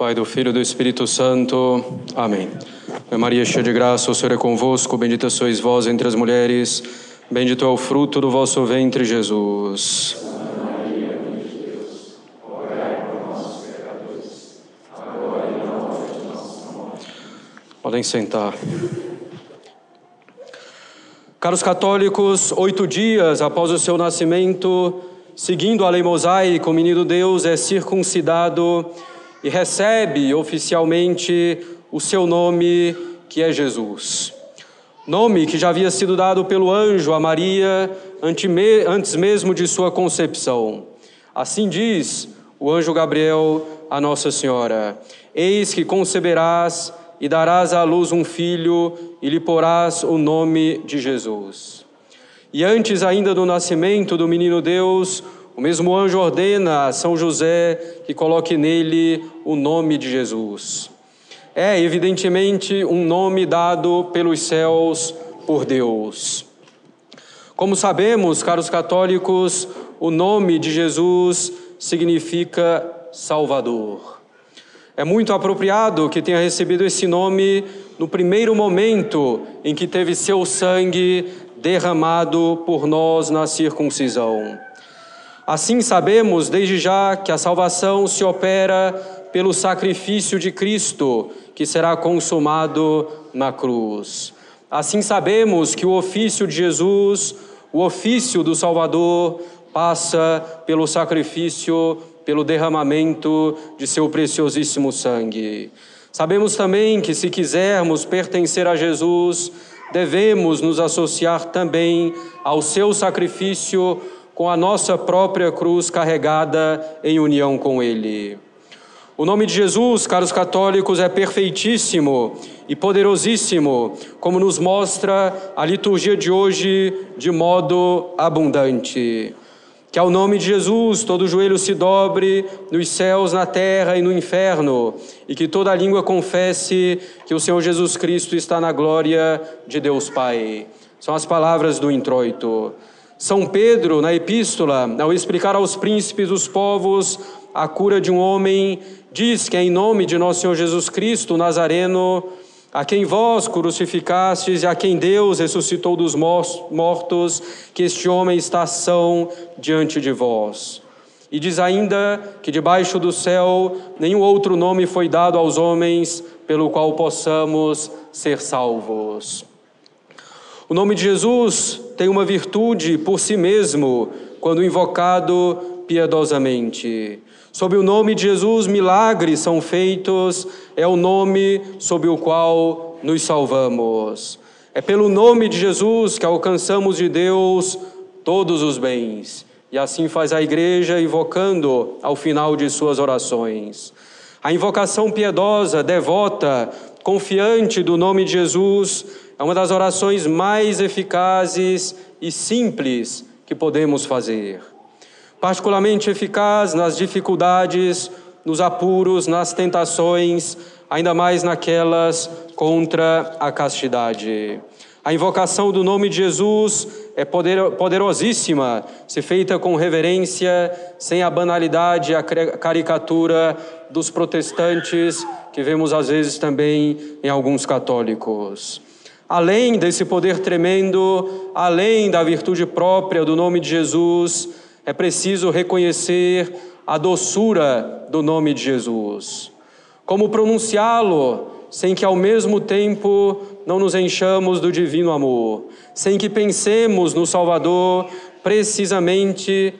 Pai, do Filho e do Espírito Santo. Amém. Maria, cheia de graça, o Senhor é convosco, bendita sois vós entre as mulheres, bendito é o fruto do vosso ventre, Jesus. Podem sentar. Caros católicos, oito dias após o seu nascimento, seguindo a lei mosaica, o menino Deus é circuncidado e recebe oficialmente o seu nome, que é Jesus. Nome que já havia sido dado pelo anjo a Maria antes mesmo de sua concepção. Assim diz o anjo Gabriel a Nossa Senhora: Eis que conceberás e darás à luz um filho e lhe porás o nome de Jesus. E antes ainda do nascimento do menino Deus, o mesmo anjo ordena a São José que coloque nele o nome de Jesus. É, evidentemente, um nome dado pelos céus por Deus. Como sabemos, caros católicos, o nome de Jesus significa Salvador. É muito apropriado que tenha recebido esse nome no primeiro momento em que teve seu sangue derramado por nós na circuncisão. Assim sabemos desde já que a salvação se opera pelo sacrifício de Cristo, que será consumado na cruz. Assim sabemos que o ofício de Jesus, o ofício do Salvador, passa pelo sacrifício, pelo derramamento de seu preciosíssimo sangue. Sabemos também que, se quisermos pertencer a Jesus, devemos nos associar também ao seu sacrifício com a nossa própria cruz carregada em união com Ele. O nome de Jesus, caros católicos, é perfeitíssimo e poderosíssimo, como nos mostra a liturgia de hoje de modo abundante. Que ao nome de Jesus todo joelho se dobre nos céus, na terra e no inferno, e que toda língua confesse que o Senhor Jesus Cristo está na glória de Deus Pai. São as palavras do introito. São Pedro, na epístola, ao explicar aos príncipes dos povos a cura de um homem, diz que é em nome de nosso Senhor Jesus Cristo, Nazareno, a quem vós crucificastes e a quem Deus ressuscitou dos mortos, que este homem está são diante de vós. E diz ainda que debaixo do céu nenhum outro nome foi dado aos homens pelo qual possamos ser salvos. O nome de Jesus tem uma virtude por si mesmo, quando invocado piedosamente. Sob o nome de Jesus, milagres são feitos, é o nome sob o qual nos salvamos. É pelo nome de Jesus que alcançamos de Deus todos os bens. E assim faz a igreja, invocando ao final de suas orações. A invocação piedosa, devota, confiante do nome de Jesus, é uma das orações mais eficazes e simples que podemos fazer. Particularmente eficaz nas dificuldades, nos apuros, nas tentações, ainda mais naquelas contra a castidade. A invocação do nome de Jesus é poderosíssima, se feita com reverência, sem a banalidade, a caricatura dos protestantes, que vemos às vezes também em alguns católicos. Além desse poder tremendo, além da virtude própria do nome de Jesus, é preciso reconhecer a doçura do nome de Jesus. Como pronunciá-lo sem que ao mesmo tempo não nos enchamos do divino amor, sem que pensemos no Salvador precisamente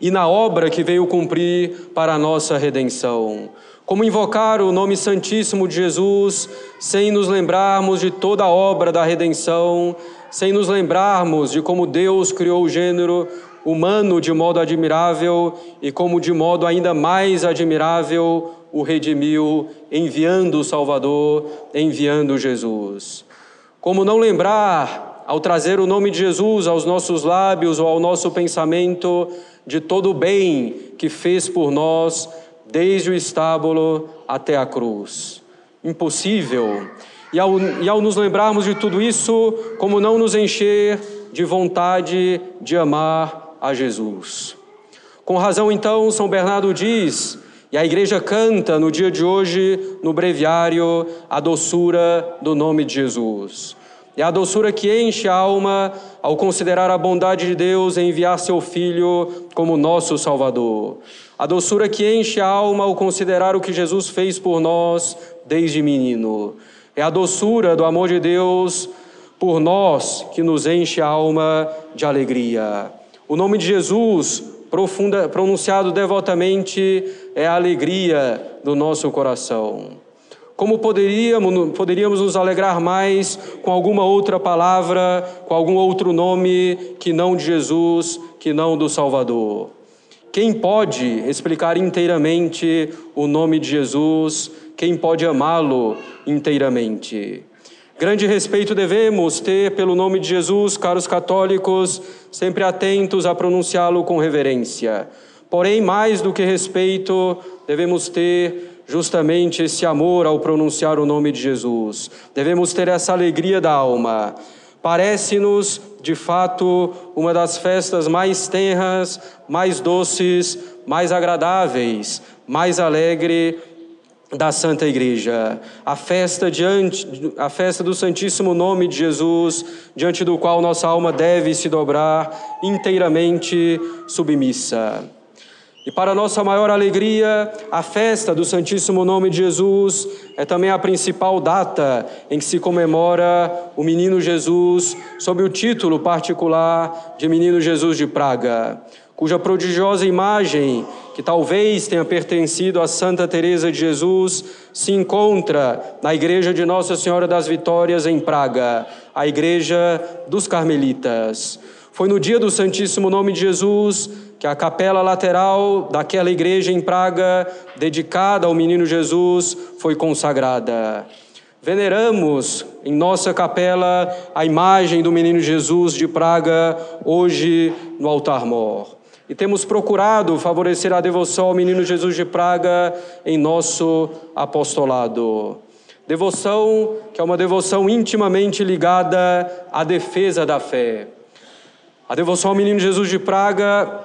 e na obra que veio cumprir para a nossa redenção. Como invocar o nome santíssimo de Jesus sem nos lembrarmos de toda a obra da redenção, sem nos lembrarmos de como Deus criou o gênero humano de modo admirável e como de modo ainda mais admirável o redimiu, enviando o Salvador, enviando Jesus. Como não lembrar, ao trazer o nome de Jesus aos nossos lábios ou ao nosso pensamento, de todo o bem que fez por nós desde o estábulo até a cruz. Impossível. E ao, e ao nos lembrarmos de tudo isso, como não nos encher de vontade de amar a Jesus? Com razão, então, São Bernardo diz E a igreja canta no dia de hoje, no breviário, a doçura do nome de Jesus. É a doçura que enche a alma ao considerar a bondade de Deus em enviar seu Filho como nosso Salvador. A doçura que enche a alma ao considerar o que Jesus fez por nós desde menino. É a doçura do amor de Deus por nós que nos enche a alma de alegria. O nome de Jesus, profunda, pronunciado devotamente, é a alegria do nosso coração. Como poderíamos, poderíamos nos alegrar mais com alguma outra palavra, com algum outro nome que não de Jesus, que não do Salvador? Quem pode explicar inteiramente o nome de Jesus? Quem pode amá-lo inteiramente? Grande respeito devemos ter pelo nome de Jesus, caros católicos, sempre atentos a pronunciá-lo com reverência. Porém, mais do que respeito, devemos ter justamente esse amor ao pronunciar o nome de Jesus. Devemos ter essa alegria da alma. Parece-nos, de fato, uma das festas mais tenras, mais doces, mais agradáveis, mais alegre da Santa Igreja, a festa diante a festa do Santíssimo Nome de Jesus, diante do qual nossa alma deve se dobrar inteiramente submissa. E para nossa maior alegria, a festa do Santíssimo Nome de Jesus é também a principal data em que se comemora o menino Jesus, sob o título particular de Menino Jesus de Praga, cuja prodigiosa imagem, que talvez tenha pertencido a Santa Teresa de Jesus, se encontra na igreja de Nossa Senhora das Vitórias em Praga, a igreja dos Carmelitas. Foi no dia do Santíssimo Nome de Jesus que a capela lateral daquela igreja em Praga, dedicada ao menino Jesus, foi consagrada. Veneramos em nossa capela a imagem do menino Jesus de Praga, hoje no altar-mor. E temos procurado favorecer a devoção ao menino Jesus de Praga em nosso apostolado. Devoção que é uma devoção intimamente ligada à defesa da fé. A devoção ao menino Jesus de Praga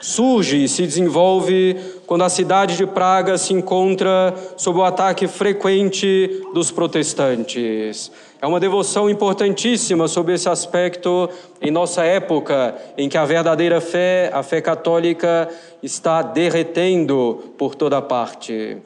surge e se desenvolve quando a cidade de Praga se encontra sob o ataque frequente dos protestantes. É uma devoção importantíssima sobre esse aspecto em nossa época, em que a verdadeira fé, a fé católica, está derretendo por toda parte.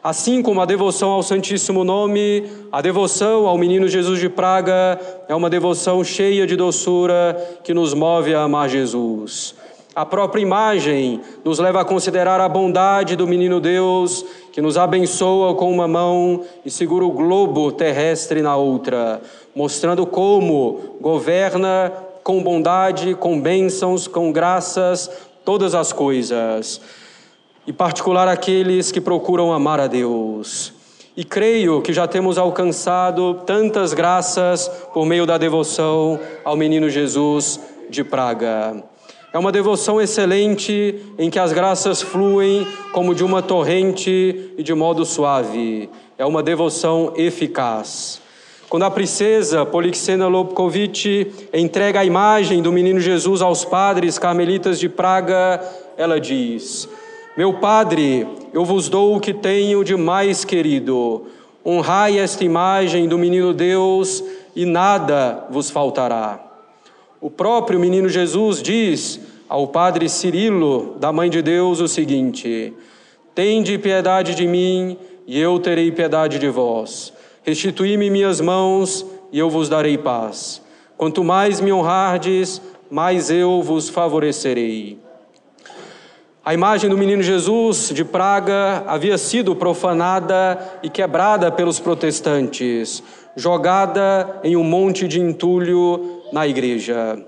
Assim como a devoção ao Santíssimo Nome, a devoção ao Menino Jesus de Praga é uma devoção cheia de doçura que nos move a amar Jesus. A própria imagem nos leva a considerar a bondade do menino Deus, que nos abençoa com uma mão e segura o globo terrestre na outra, mostrando como governa com bondade, com bênçãos, com graças, todas as coisas e particular aqueles que procuram amar a Deus. E creio que já temos alcançado tantas graças por meio da devoção ao menino Jesus de Praga. É uma devoção excelente em que as graças fluem como de uma torrente e de modo suave. É uma devoção eficaz. Quando a princesa Polixena Lobkovich entrega a imagem do menino Jesus aos padres carmelitas de Praga, ela diz: meu Padre, eu vos dou o que tenho de mais querido. Honrai esta imagem do menino Deus e nada vos faltará. O próprio menino Jesus diz ao Padre Cirilo, da Mãe de Deus, o seguinte: Tende piedade de mim e eu terei piedade de vós. Restituí-me minhas mãos e eu vos darei paz. Quanto mais me honrardes, mais eu vos favorecerei. A imagem do menino Jesus de Praga havia sido profanada e quebrada pelos protestantes, jogada em um monte de entulho na igreja.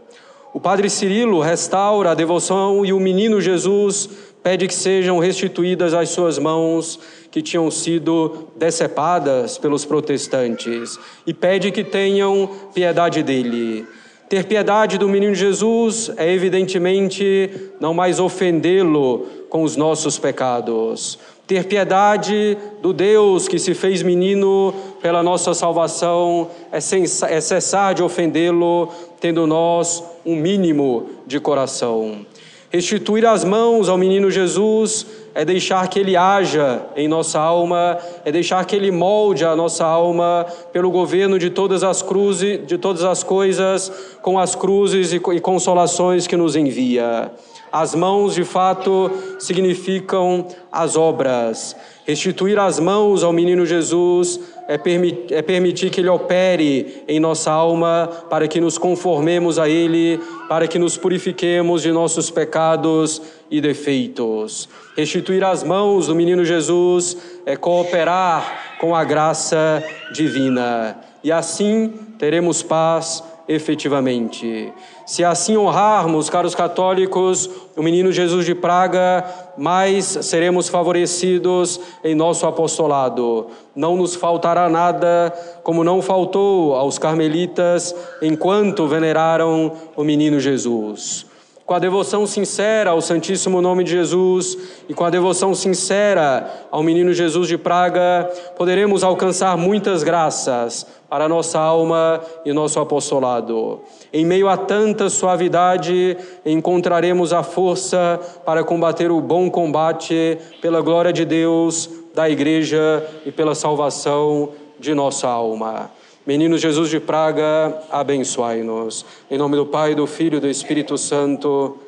O padre Cirilo restaura a devoção e o menino Jesus pede que sejam restituídas as suas mãos que tinham sido decepadas pelos protestantes e pede que tenham piedade dele. Ter piedade do menino Jesus é, evidentemente, não mais ofendê-lo com os nossos pecados. Ter piedade do Deus que se fez menino pela nossa salvação é, é cessar de ofendê-lo, tendo nós um mínimo de coração. Restituir as mãos ao menino Jesus é deixar que ele haja em nossa alma, é deixar que ele molde a nossa alma pelo governo de todas as cruzes, de todas as coisas, com as cruzes e consolações que nos envia. As mãos, de fato, significam as obras. Restituir as mãos ao menino Jesus é, permi é, permitir que Ele opere em nossa alma para que nos conformemos a Ele, para que nos purifiquemos de nossos pecados e defeitos. Restituir as mãos do menino Jesus é cooperar com a graça divina. E assim teremos paz efetivamente. Se assim honrarmos, caros católicos, o menino Jesus de Praga, mais seremos favorecidos em nosso apostolado. Não nos faltará nada, como não faltou aos carmelitas enquanto veneraram o menino Jesus com a devoção sincera ao Santíssimo Nome de Jesus e com a devoção sincera ao Menino Jesus de Praga, poderemos alcançar muitas graças para nossa alma e nosso apostolado. Em meio a tanta suavidade, encontraremos a força para combater o bom combate pela glória de Deus, da Igreja e pela salvação de nossa alma. Menino Jesus de Praga, abençoai-nos. Em nome do Pai, do Filho e do Espírito Santo.